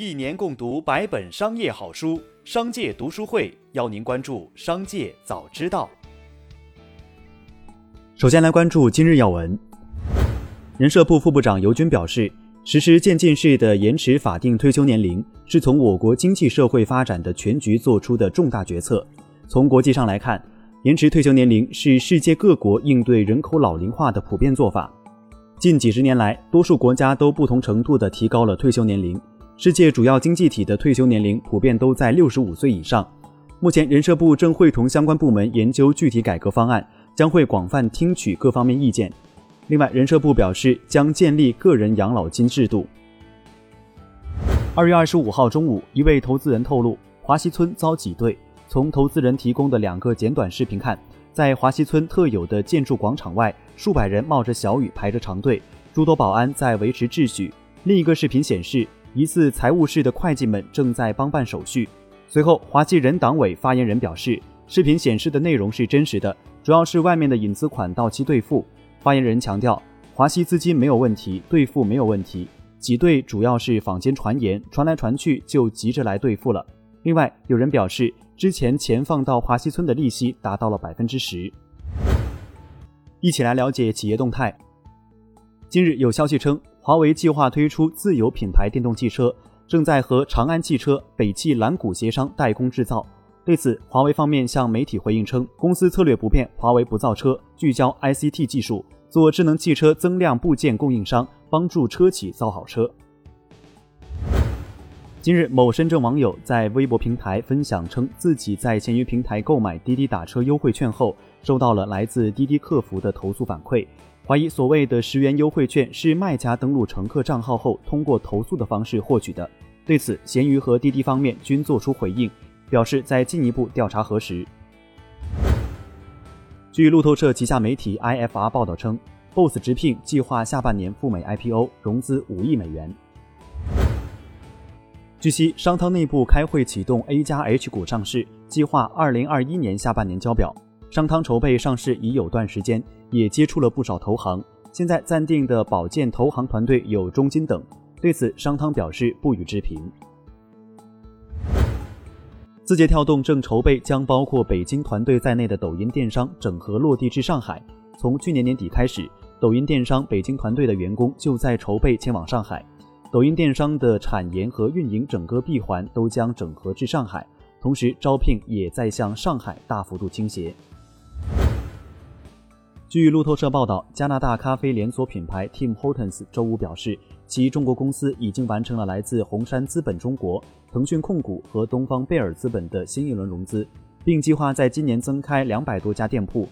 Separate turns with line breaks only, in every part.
一年共读百本商业好书，商界读书会邀您关注商界早知道。首先来关注今日要闻。人社部副部长尤军表示，实施渐进式的延迟法定退休年龄，是从我国经济社会发展的全局做出的重大决策。从国际上来看，延迟退休年龄是世界各国应对人口老龄化的普遍做法。近几十年来，多数国家都不同程度地提高了退休年龄。世界主要经济体的退休年龄普遍都在六十五岁以上。目前，人社部正会同相关部门研究具体改革方案，将会广泛听取各方面意见。另外，人社部表示将建立个人养老金制度。二月二十五号中午，一位投资人透露，华西村遭挤兑。从投资人提供的两个简短视频看，在华西村特有的建筑广场外，数百人冒着小雨排着长队，诸多保安在维持秩序。另一个视频显示。疑似财务室的会计们正在帮办手续。随后，华西人党委发言人表示，视频显示的内容是真实的，主要是外面的隐资款到期兑付。发言人强调，华西资金没有问题，兑付没有问题，挤兑主要是坊间传言，传来传去就急着来兑付了。另外，有人表示，之前钱放到华西村的利息达到了百分之十。一起来了解企业动态。近日有消息称。华为计划推出自有品牌电动汽车，正在和长安汽车、北汽蓝谷协商代工制造。对此，华为方面向媒体回应称，公司策略不变，华为不造车，聚焦 ICT 技术，做智能汽车增量部件供应商，帮助车企造好车。今日，某深圳网友在微博平台分享称，自己在闲鱼平台购买滴滴打车优惠券后，收到了来自滴滴客服的投诉反馈。怀疑所谓的十元优惠券是卖家登录乘客账号后通过投诉的方式获取的。对此，闲鱼和滴滴方面均作出回应，表示在进一步调查核实。据路透社旗下媒体 IFR 报道称，BOSS 直聘计划下半年赴美 IPO，融资五亿美元。据悉，商汤内部开会启动 A 加 H 股上市，计划二零二一年下半年交表。商汤筹备上市已有段时间。也接触了不少投行，现在暂定的保荐投行团队有中金等。对此，商汤表示不予置评。字节跳动正筹备将包括北京团队在内的抖音电商整合落地至上海。从去年年底开始，抖音电商北京团队的员工就在筹备前往上海。抖音电商的产研和运营整个闭环都将整合至上海，同时招聘也在向上海大幅度倾斜。据路透社报道，加拿大咖啡连锁品牌 Tim Hortons 周五表示，其中国公司已经完成了来自红杉资本中国、腾讯控股和东方贝尔资本的新一轮融资，并计划在今年增开两百多家店铺。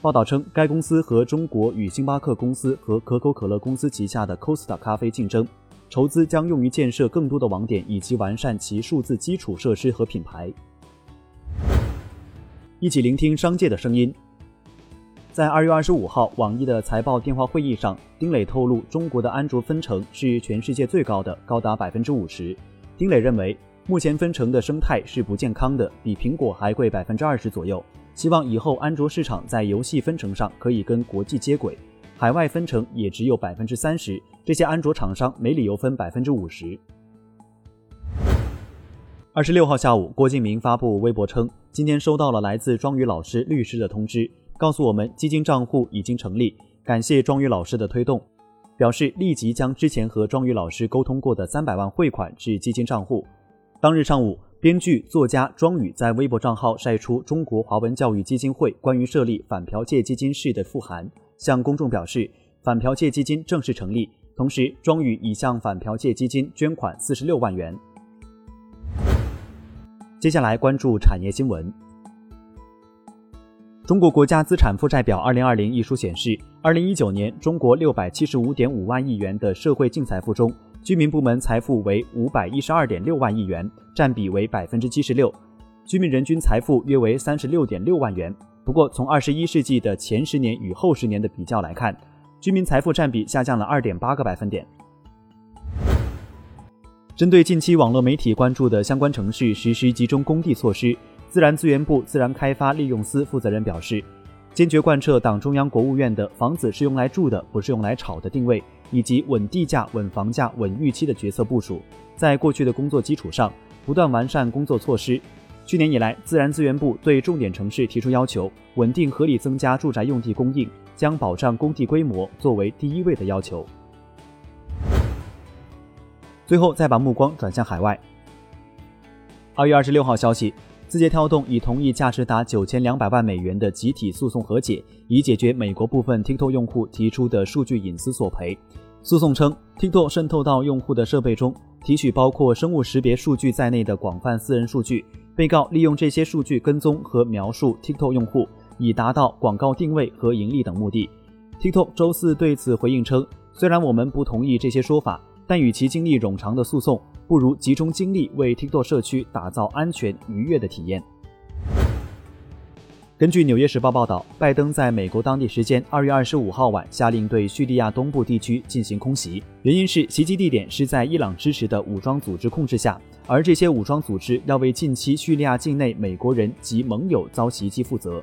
报道称，该公司和中国与星巴克公司和可口可乐公司旗下的 Costa 咖啡竞争，筹资将用于建设更多的网点以及完善其数字基础设施和品牌。一起聆听商界的声音。在二月二十五号，网易的财报电话会议上，丁磊透露，中国的安卓分成是全世界最高的，高达百分之五十。丁磊认为，目前分成的生态是不健康的，比苹果还贵百分之二十左右。希望以后安卓市场在游戏分成上可以跟国际接轨，海外分成也只有百分之三十，这些安卓厂商没理由分百分之五十。二十六号下午，郭敬明发布微博称，今天收到了来自庄宇老师律师的通知。告诉我们基金账户已经成立，感谢庄宇老师的推动，表示立即将之前和庄宇老师沟通过的三百万汇款至基金账户。当日上午，编剧作家庄宇在微博账号晒出中国华文教育基金会关于设立反剽窃基金事的复函，向公众表示反剽窃基金正式成立，同时庄宇已向反剽窃基金捐款四十六万元。接下来关注产业新闻。中国国家资产负债表二零二零一书显示，二零一九年中国六百七十五点五万亿元的社会净财富中，居民部门财富为五百一十二点六万亿元，占比为百分之七十六，居民人均财富约为三十六点六万元。不过，从二十一世纪的前十年与后十年的比较来看，居民财富占比下降了二点八个百分点。针对近期网络媒体关注的相关城市实施集中供地措施。自然资源部自然开发利用司负责人表示，坚决贯彻党中央、国务院的“房子是用来住的，不是用来炒”的定位，以及稳地价、稳房价、稳预期的决策部署。在过去的工作基础上，不断完善工作措施。去年以来，自然资源部对重点城市提出要求，稳定合理增加住宅用地供应，将保障供地规模作为第一位的要求。最后，再把目光转向海外。二月二十六号消息，字节跳动已同意价值达九千两百万美元的集体诉讼和解，以解决美国部分 TikTok 用户提出的数据隐私索赔。诉讼称，TikTok 渗透到用户的设备中，提取包括生物识别数据在内的广泛私人数据。被告利用这些数据跟踪和描述 TikTok 用户，以达到广告定位和盈利等目的。TikTok 周四对此回应称，虽然我们不同意这些说法。但与其经历冗长的诉讼，不如集中精力为 TikTok 社区打造安全愉悦的体验。根据《纽约时报》报道，拜登在美国当地时间二月二十五号晚下令对叙利亚东部地区进行空袭，原因是袭击地点是在伊朗支持的武装组织控制下，而这些武装组织要为近期叙利亚境内美国人及盟友遭袭击负责。